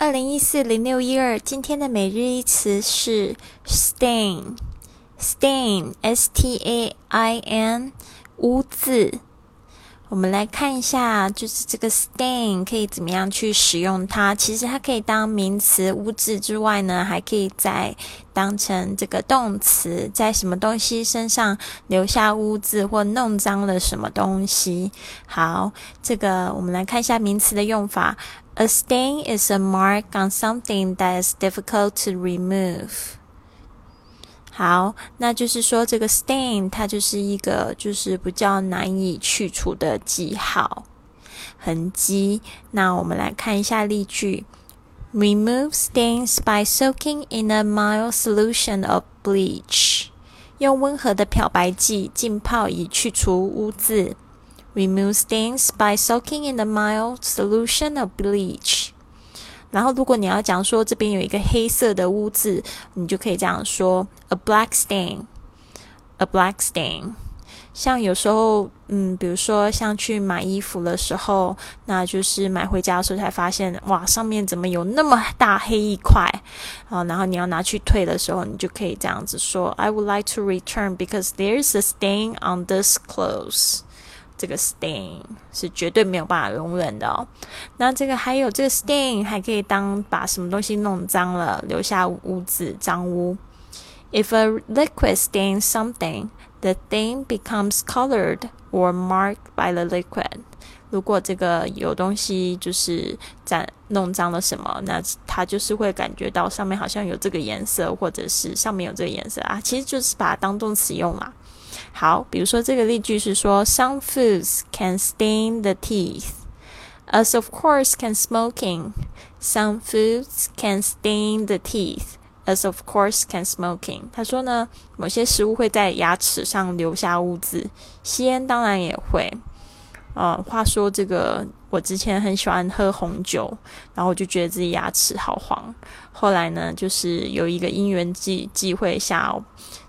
二零一四零六一二，今天的每日一词是 stain，stain，s t a i n，污渍。我们来看一下，就是这个 stain 可以怎么样去使用它。其实它可以当名词污渍之外呢，还可以再当成这个动词，在什么东西身上留下污渍或弄脏了什么东西。好，这个我们来看一下名词的用法。A stain is a mark on something that is difficult to remove. 好，那就是说这个 stain 它就是一个就是比较难以去除的记号痕迹。那我们来看一下例句：Remove stains by soaking in a mild solution of bleach。用温和的漂白剂浸泡以去除污渍。 Remove stains by soaking in a mild solution of bleach。然后，如果你要讲说这边有一个黑色的污渍，你就可以这样说：a black stain，a black stain。像有时候，嗯，比如说像去买衣服的时候，那就是买回家的时候才发现，哇，上面怎么有那么大黑一块啊？然后你要拿去退的时候，你就可以这样子说：I would like to return because there's a stain on this clothes。 这个 stain 是绝对没有办法容忍的哦。那这个还有这个 stain 还可以当把什么东西弄脏了，留下污渍、脏污。If a liquid stains something, the thing becomes colored or marked by the liquid。如果这个有东西就是沾弄脏了什么，那它就是会感觉到上面好像有这个颜色，或者是上面有这个颜色啊，其实就是把它当动词用嘛。好，比如说这个例句是说，Some foods can stain the teeth, as of course can smoking. Some foods can stain the teeth, as of course can smoking. 他说呢，某些食物会在牙齿上留下污渍，吸烟当然也会。呃，话说这个，我之前很喜欢喝红酒，然后我就觉得自己牙齿好黄。后来呢，就是有一个因缘际机会下，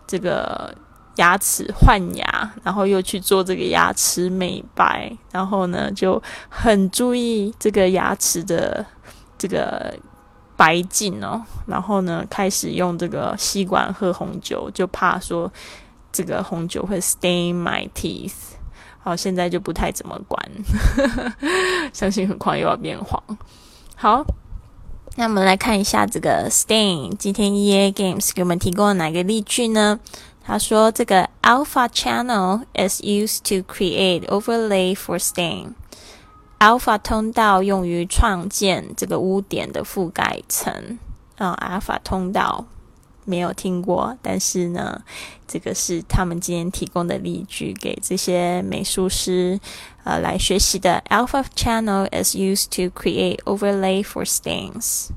这个。牙齿换牙，然后又去做这个牙齿美白，然后呢就很注意这个牙齿的这个白净哦，然后呢开始用这个吸管喝红酒，就怕说这个红酒会 stain my teeth。好，现在就不太怎么管，相信很快又要变黄。好，那我们来看一下这个 stain。今天 E A Games 给我们提供了哪个例句呢？他说：“这个 alpha channel is used to create overlay for stain。alpha 通道用于创建这个污点的覆盖层。啊，alpha 通道没有听过，但是呢，这个是他们今天提供的例句，给这些美术师呃来学习的。alpha channel is used to create overlay for stains。”